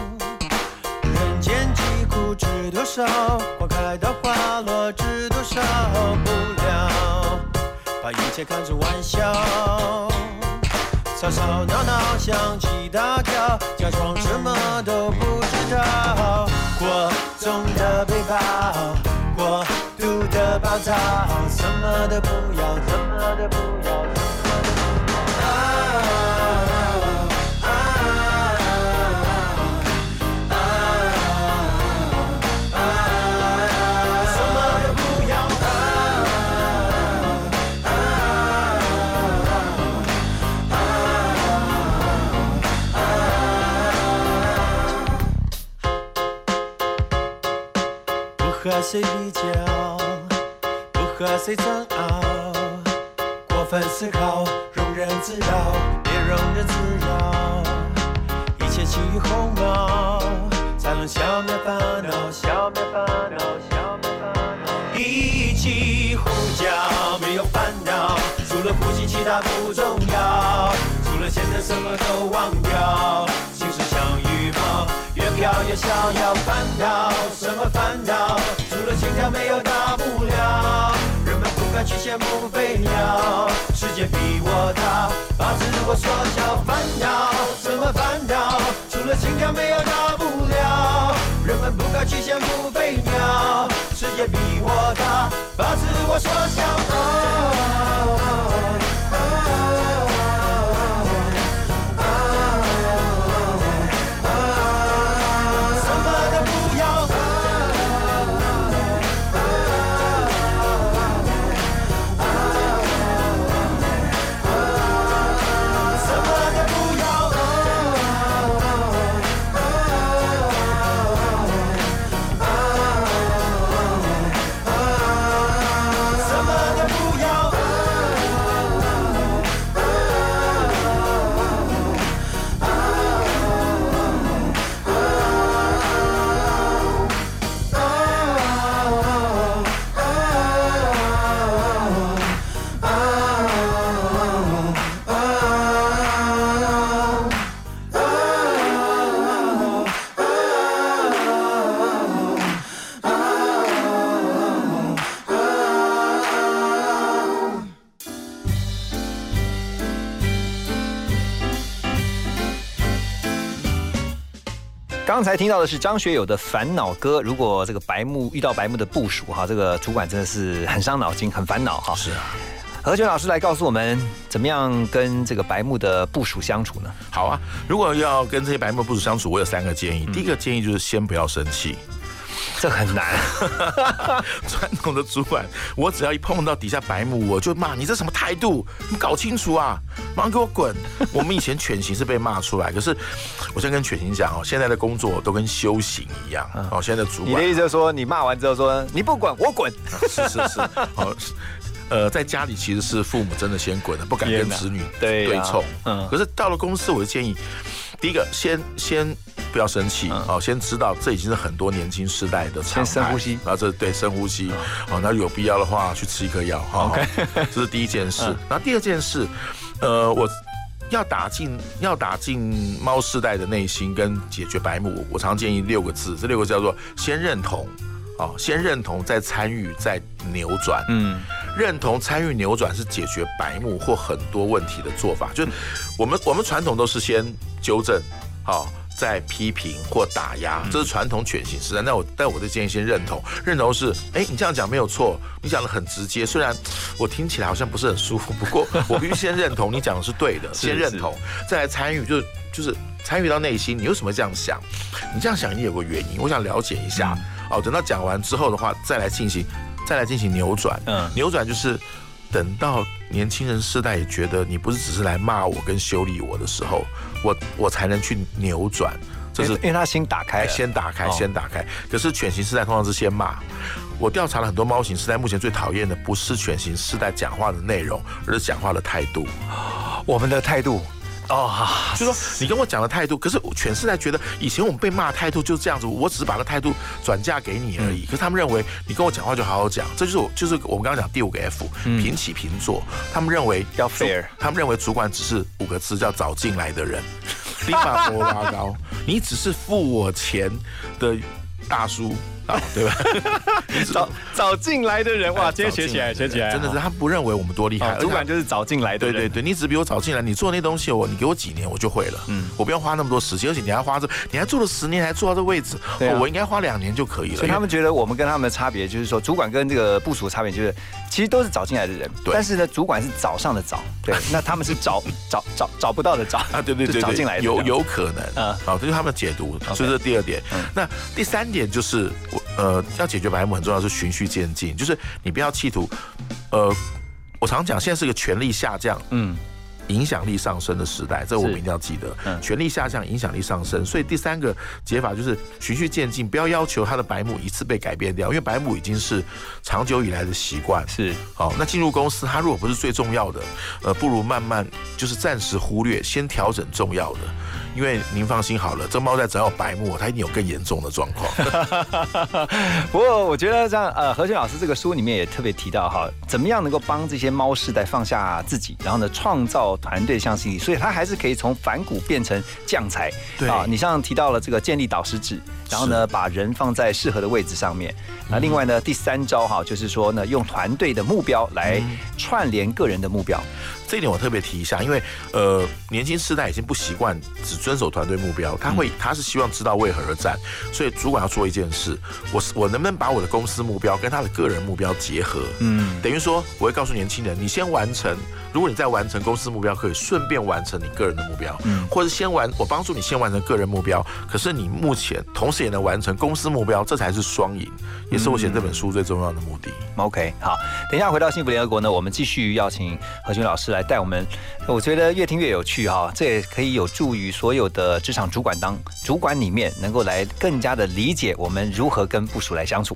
[SPEAKER 13] 不知多少花开到花落，知多少不了，把一切看成玩笑，吵吵闹闹，相机大跳，假装什么都不知道。过重的背包，过度的暴躁，什么都不要，什么都不要。和谁比较，不和谁争拗，过分思考，庸人自扰，别容忍自扰，一切轻于鸿毛，才能消灭烦恼，消灭烦恼，消灭烦恼。一起呼叫，没有烦恼，除了呼吸其他不重要，除了现在什么都忘掉，越飘越逍遥。烦恼什么烦恼？除了心跳没有大不了。人们不敢去羡慕飞鸟，世界比我大，把自我缩小。烦恼什么烦恼？除了心跳没有大不了。人们不敢去羡慕飞鸟，世界比我大，把自我缩小。
[SPEAKER 5] 刚才听到的是张学友的《烦恼歌》。如果这个白木遇到白木的部署哈，这个主管真的是很伤脑筋，很烦恼哈。
[SPEAKER 6] 是啊。
[SPEAKER 5] 何炅老师来告诉我们，怎么样跟这个白木的部署相处呢？
[SPEAKER 6] 好啊，如果要跟这些白木部署相处，我有三个建议。第一个建议就是先不要生气，
[SPEAKER 5] 这很难。
[SPEAKER 6] 传统的主管，我只要一碰到底下白木，我就骂你这什么态度？你搞清楚啊！马上给我滚！我们以前犬型是被骂出来，可是我先跟犬型讲哦，现在的工作都跟修行一样哦。现在的主管，
[SPEAKER 5] 你的意思就是说，你骂完之后说你不管，我滚。
[SPEAKER 6] 是是 是，好。呃，在家里其实是父母真的先滚了，不敢跟子女对对冲。嗯，可是到了公司，我就建议，第一个先先不要生气，哦，先知道这已经是很多年轻世代的常态。
[SPEAKER 5] 先深呼吸，
[SPEAKER 6] 然后这对深呼吸，哦，那有必要的话去吃一颗药。
[SPEAKER 5] OK，
[SPEAKER 6] 这是第一件事。然后第二件事，呃，我要打进要打进猫世代的内心跟解决白目，我常建议六个字，这六个字叫做先认同。哦，先认同，再参与，再扭转。嗯，认同、参与、扭转是解决白目或很多问题的做法。就是我们我们传统都是先纠正，好，再批评或打压，这是传统犬型时代。那我但我的建议先认同，认同是，哎，你这样讲没有错，你讲的很直接，虽然我听起来好像不是很舒服，不过 我必须先认同你讲的是对的，先认同，再来参与，就是就是参与到内心，你为什么这样想？你这样想你有个原因，我想了解一下。哦，等到讲完之后的话，再来进行，再来进行扭转。嗯，扭转就是等到年轻人世代也觉得你不是只是来骂我跟修理我的时候，我我才能去扭转。
[SPEAKER 5] 这是因为他先打开，
[SPEAKER 6] 先打开，先打开。可是犬型世代通常是先骂。我调查了很多猫型世代，目前最讨厌的不是犬型世代讲话的内容，而是讲话的态度。
[SPEAKER 5] 我们的态度。
[SPEAKER 6] 哦，就说你跟我讲的态度，可是全世代觉得以前我们被骂态度就是这样子，我只是把那态度转嫁给你而已。可是他们认为你跟我讲话就好好讲，这就是我就是我们刚刚讲第五个 F，平起平坐。他们认为
[SPEAKER 5] 要 fair，
[SPEAKER 6] 他们认为主管只是五个字叫找进来的人，立马波拉高，你只是付我钱的大叔。对吧？
[SPEAKER 5] 找找进来的人哇，今天学起来，学起来，
[SPEAKER 6] 真的是他不认为我们多厉害，
[SPEAKER 5] 主管就是找进来的。
[SPEAKER 6] 对对对，你只比我早进来，你做那东西，我你给我几年我就会了。嗯，我不用花那么多时间，而且你还花这，你还做了十年，还做到这位置，我应该花两年就可以了。
[SPEAKER 5] 所以他们觉得我们跟他们的差别就是说，主管跟这个部署的差别就是，其实都是找进来的人，但是呢，主管是早上的早，对，那他们是找找找找不到的找
[SPEAKER 6] 啊，对对对，
[SPEAKER 5] 找进来的
[SPEAKER 6] 有有可能啊，好，这是他们的解读，所以这是第二点。那第三点就是我呃要解决白目很重要是循序渐进，就是你不要企图，呃，我常讲现在是个权力下降，嗯，影响力上升的时代，这我们一定要记得。权力下降，影响力上升，所以第三个解法就是循序渐进，不要要求他的白目一次被改变掉，因为白目已经是长久以来的习惯。
[SPEAKER 5] 是，
[SPEAKER 6] 好，那进入公司，他如果不是最重要的，呃，不如慢慢就是暂时忽略，先调整重要的。因为您放心好了，这猫在只要白目，它一定有更严重的状况。
[SPEAKER 5] 不过我觉得这样，呃，何俊老师这个书里面也特别提到哈，怎么样能够帮这些猫世代放下自己，然后呢，创造团队向心力，所以它还是可以从反骨变成将才。
[SPEAKER 6] 对啊，
[SPEAKER 5] 你像提到了这个建立导师制，然后呢，把人放在适合的位置上面。那另外呢，第三招哈，就是说呢，用团队的目标来串联个人的目标。
[SPEAKER 6] 这一点我特别提一下，因为呃，年轻世代已经不习惯只遵守团队目标，他会他是希望知道为何而战，所以主管要做一件事，我是我能不能把我的公司目标跟他的个人目标结合？嗯，等于说我会告诉年轻人，你先完成，如果你在完成公司目标，可以顺便完成你个人的目标，嗯，或者先完我帮助你先完成个人目标，可是你目前同时也能完成公司目标，这才是双赢，也是我写这本书最重要的目的。
[SPEAKER 5] OK，好，等一下回到幸福联合国呢，我们继续邀请何军老师来。带我们，我觉得越听越有趣哈，这也可以有助于所有的职场主管当主管里面，能够来更加的理解我们如何跟部署来相处。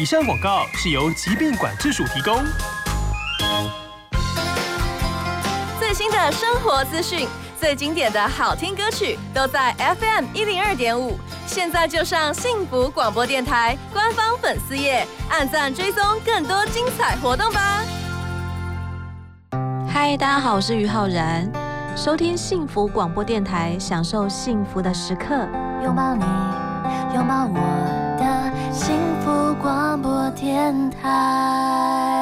[SPEAKER 7] 以上广告是由疾病管制署提供。
[SPEAKER 14] 最新的生活资讯，最经典的好听歌曲，都在 FM 一零二点五。现在就上幸福广播电台官方粉丝页，按赞追踪更多精彩活动吧。
[SPEAKER 10] 嗨，大家好，我是于浩然，收听幸福广播电台，享受幸福的时刻，
[SPEAKER 15] 拥抱你，拥抱我广播电台。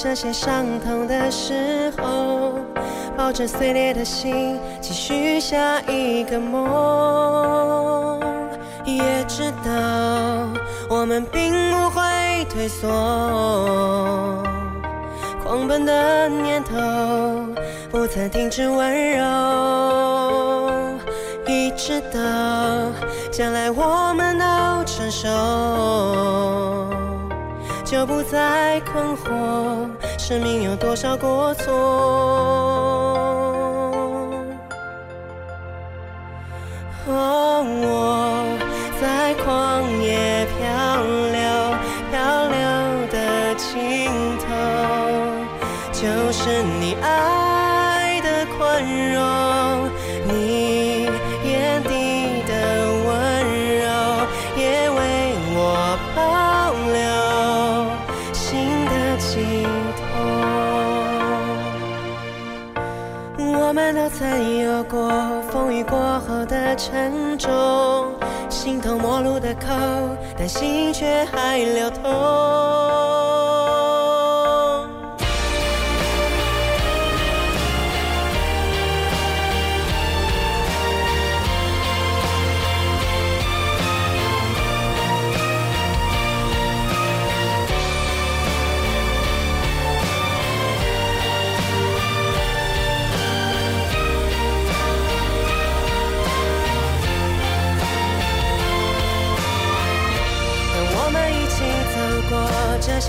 [SPEAKER 15] 这些伤痛的时候，抱着碎裂的心，继续下一个梦。也知道我们并不会退缩，狂奔的念头。不曾停止温柔，一直到将来我们都成熟，就不再困惑，生命有多少过错。哦，形同陌路的口，但心却还流通。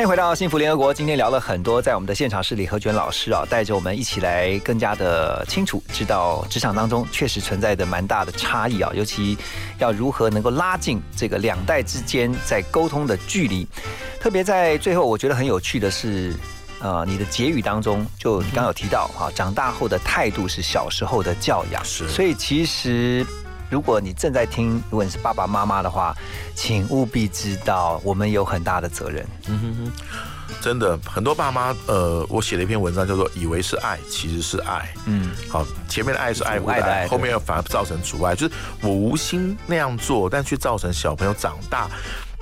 [SPEAKER 5] 欢迎回到幸福联合国。今天聊了很多，在我们的现场是李和娟老师啊，带着我们一起来更加的清楚知道职场当中确实存在的蛮大的差异啊，尤其要如何能够拉近这个两代之间在沟通的距离。特别在最后，我觉得很有趣的是，呃，你的结语当中就你刚刚有提到哈、长大后的态度是小时候的教养，
[SPEAKER 6] 是
[SPEAKER 5] 所以其实。如果你正在听，如果你是爸爸妈妈的话，请务必知道，我们有很大的责任。
[SPEAKER 6] 嗯哼哼，真的很多爸妈，呃，我写了一篇文章叫做“以为是爱，其实是爱”。
[SPEAKER 5] 嗯，
[SPEAKER 6] 好，前面的爱是爱护的爱，
[SPEAKER 5] 的爱
[SPEAKER 6] 后面反而造成阻碍，就是我无心那样做，但却造成小朋友长大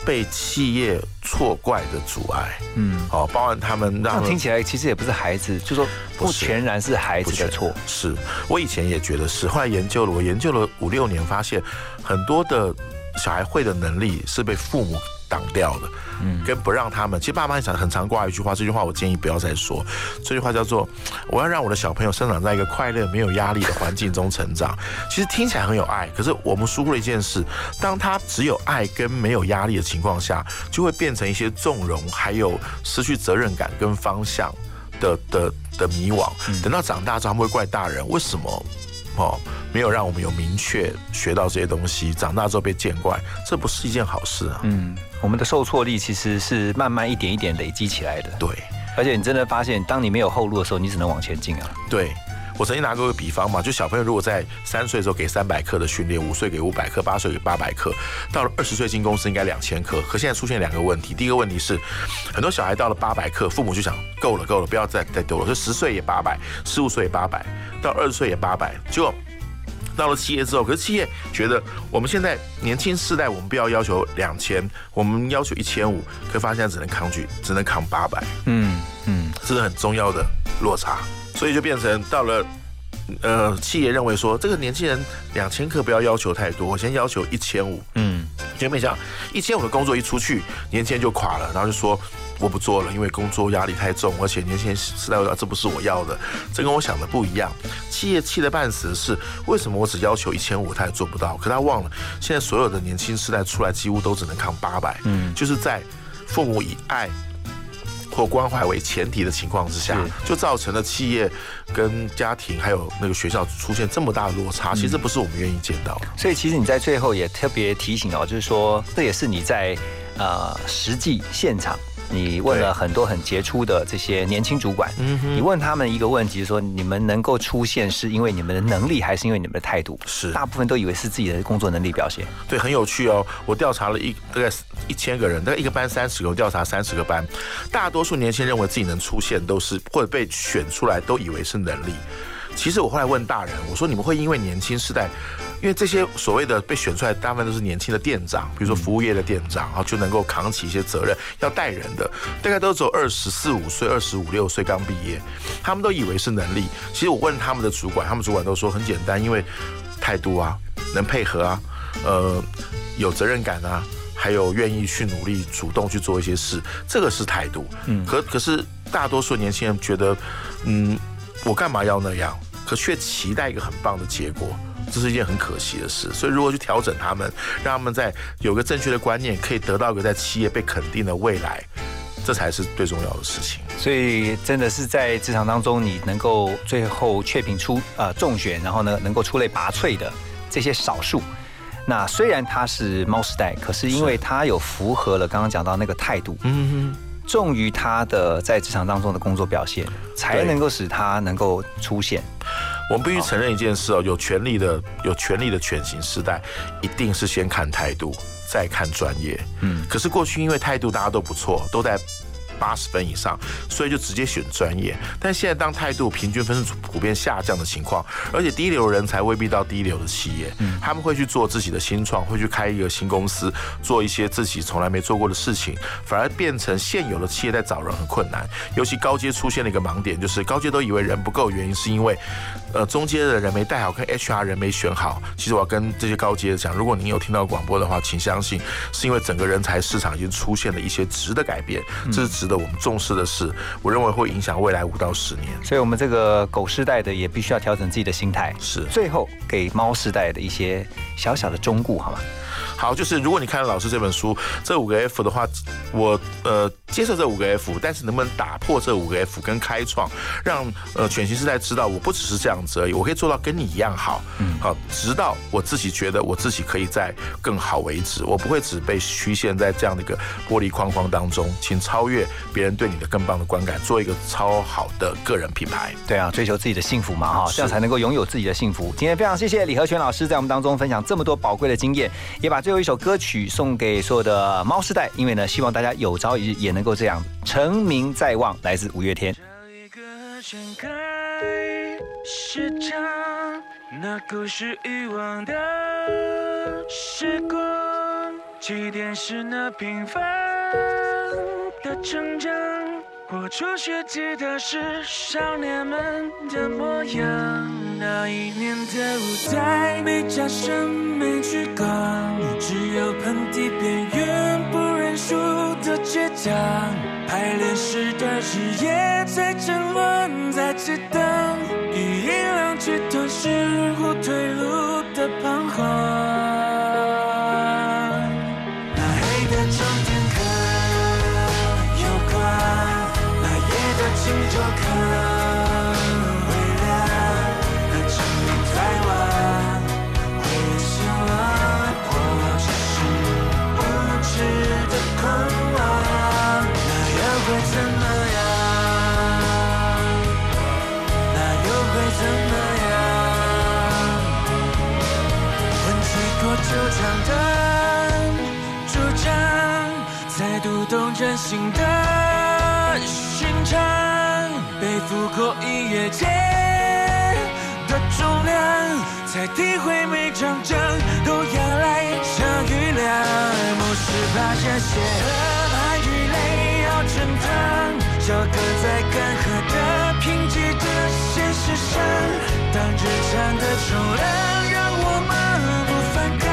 [SPEAKER 6] 被企业错怪的阻碍。
[SPEAKER 5] 嗯，
[SPEAKER 6] 哦，包含他们让
[SPEAKER 5] 那听起来其实也不是孩子，就说不全然是孩子的错。
[SPEAKER 6] 是我以前也觉得是，后来研究了，我研究了五六年，发现很多的小孩会的能力是被父母挡掉的，嗯，跟不让他们。其实爸妈很常很常挂一句话，这句话我建议不要再说。这句话叫做“我要让我的小朋友生长在一个快乐、没有压力的环境中成长”。其实听起来很有爱，可是我们疏忽了一件事：当他只有爱跟没有压力的情况下，就会变成一些纵容，还有失去责任感跟方向的的的迷惘。等到长大之后，他们会怪大人为什么哦没有让我们有明确学到这些东西，长大之后被见怪，这不是一件好事啊。
[SPEAKER 5] 嗯，我们的受挫力其实是慢慢一点一点累积起来的。
[SPEAKER 6] 对，
[SPEAKER 5] 而且你真的发现，当你没有后路的时候，你只能往前进啊。
[SPEAKER 6] 对。我曾经拿过个比方嘛，就小朋友如果在三岁的时候给三百克的训练，五岁给五百克，八岁给八百克，到了二十岁进公司应该两千克。可现在出现两个问题，第一个问题是，很多小孩到了八百克，父母就想够了够了，不要再再多了，就十岁也八百，十五岁也八百，到二十岁也八百，结果到了企业之后，可是企业觉得我们现在年轻世代，我们不要要求两千，我们要求一千五，可发现只能抗拒，只能扛八百，
[SPEAKER 5] 嗯嗯，
[SPEAKER 6] 这是很重要的落差，所以就变成到了。呃，企业认为说这个年轻人两千克不要要求太多，我先要求一千五。
[SPEAKER 5] 嗯，
[SPEAKER 6] 结果没想到一千五的工作一出去，年轻人就垮了，然后就说我不做了，因为工作压力太重，而且年轻人时代这不是我要的，这跟我想的不一样。企业气得半死的是，为什么我只要求一千五，他也做不到？可他忘了，现在所有的年轻世代出来，几乎都只能扛八百。
[SPEAKER 5] 嗯
[SPEAKER 6] 就是在父母以爱。或关怀为前提的情况之下，就造成了企业跟家庭还有那个学校出现这么大的落差。其实不是我们愿意见到的。
[SPEAKER 3] 所以其实你在最后也特别提醒哦，就是说这也是你在呃实际现场。你问了很多很杰出的这些年轻主管，你问他们一个问题，说你们能够出现是因为你们的能力，还是因为你们的态度？
[SPEAKER 6] 是，
[SPEAKER 3] 大部分都以为是自己的工作能力表现。
[SPEAKER 6] 对，很有趣哦。我调查了一大概一千个人，大概一个班三十个，我调查三十个班，大多数年轻人认为自己能出现，都是或者被选出来，都以为是能力。其实我后来问大人，我说你们会因为年轻时代，因为这些所谓的被选出来，大部分都是年轻的店长，比如说服务业的店长，然后就能够扛起一些责任，要带人的，大概都只有二十四五岁、二十五六岁刚毕业，他们都以为是能力。其实我问他们的主管，他们主管都说很简单，因为态度啊，能配合啊，呃，有责任感啊，还有愿意去努力、主动去做一些事，这个是态度。嗯，可可是大多数年轻人觉得，嗯，我干嘛要那样？可却期待一个很棒的结果，这是一件很可惜的事。所以，如果去调整他们，让他们在有个正确的观念，可以得到一个在企业被肯定的未来，这才是最重要的事情。
[SPEAKER 3] 所以，真的是在职场当中，你能够最后确评出呃中选，然后呢能够出类拔萃的这些少数，那虽然他是猫时代，可是因为他有符合了刚刚讲到那个态度，嗯哼。重于他的在职场当中的工作表现，才能够使他能够出现。
[SPEAKER 6] 我们必须承认一件事哦，有权力的、有权力的犬型时代，一定是先看态度，再看专业。嗯，可是过去因为态度大家都不错，都在。八十分以上，所以就直接选专业。但现在当态度平均分数普遍下降的情况，而且低流人才未必到低流的企业，他们会去做自己的新创，会去开一个新公司，做一些自己从来没做过的事情，反而变成现有的企业在找人很困难。尤其高阶出现了一个盲点，就是高阶都以为人不够，原因是因为，呃，中阶的人没带好，跟 HR 人没选好。其实我要跟这些高阶的讲，如果您有听到广播的话，请相信，是因为整个人才市场已经出现了一些值的改变，这是值得我们重视的事。我认为会影响未来五到十年。
[SPEAKER 3] 所以，我们这个狗世代的也必须要调整自己的心态。
[SPEAKER 6] 是，
[SPEAKER 3] 最后给猫世代的一些小小的忠告，好吗？
[SPEAKER 6] 好，就是如果你看了老师这本书，这五个 F 的话，我呃接受这五个 F，但是能不能打破这五个 F 跟开创，让呃全新时代知道我不只是这样子而已，我可以做到跟你一样好，嗯，好，直到我自己觉得我自己可以在更好为止，我不会只被局限在这样的一个玻璃框框当中，请超越别人对你的更棒的观感，做一个超好的个人品牌。
[SPEAKER 3] 对啊，追求自己的幸福嘛，哈，这样才能够拥有自己的幸福。今天非常谢谢李和全老师在我们当中分享这么多宝贵的经验，也把。最后一首歌曲送给所有的猫世代，因为呢，希望大家有朝一日也能够这样成名在望。来自五月天。那故事遗忘的时光，起点是那平凡的成长。我初学吉他时，少年们的模样。那一年的舞台，没掌声，没聚光，只有盆地边缘不认输的倔强。排练时的日夜在争论，在激荡，以音量去吞噬后退路的彷徨。心的寻常，背负过音乐界的重量，才体会每场仗都要来场雨量。不是怕这些汗与泪要承担，交割在干涸的贫瘠的现实上。当日常的重量让我们不反抗，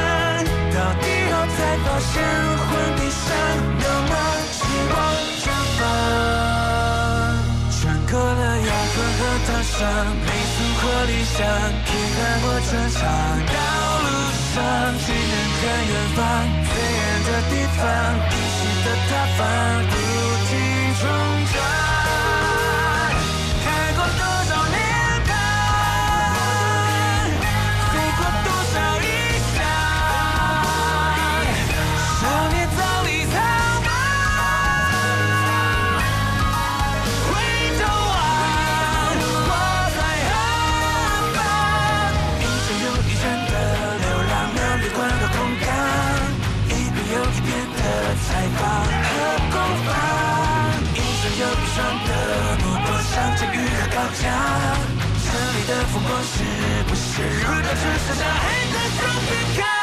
[SPEAKER 3] 到底后才发现昏地上过了阳光和烫伤，没速或理想，平凡或正常。道路上只能看远方，最远的地方，依稀的他方，是不是如果只剩下黑的装备卡？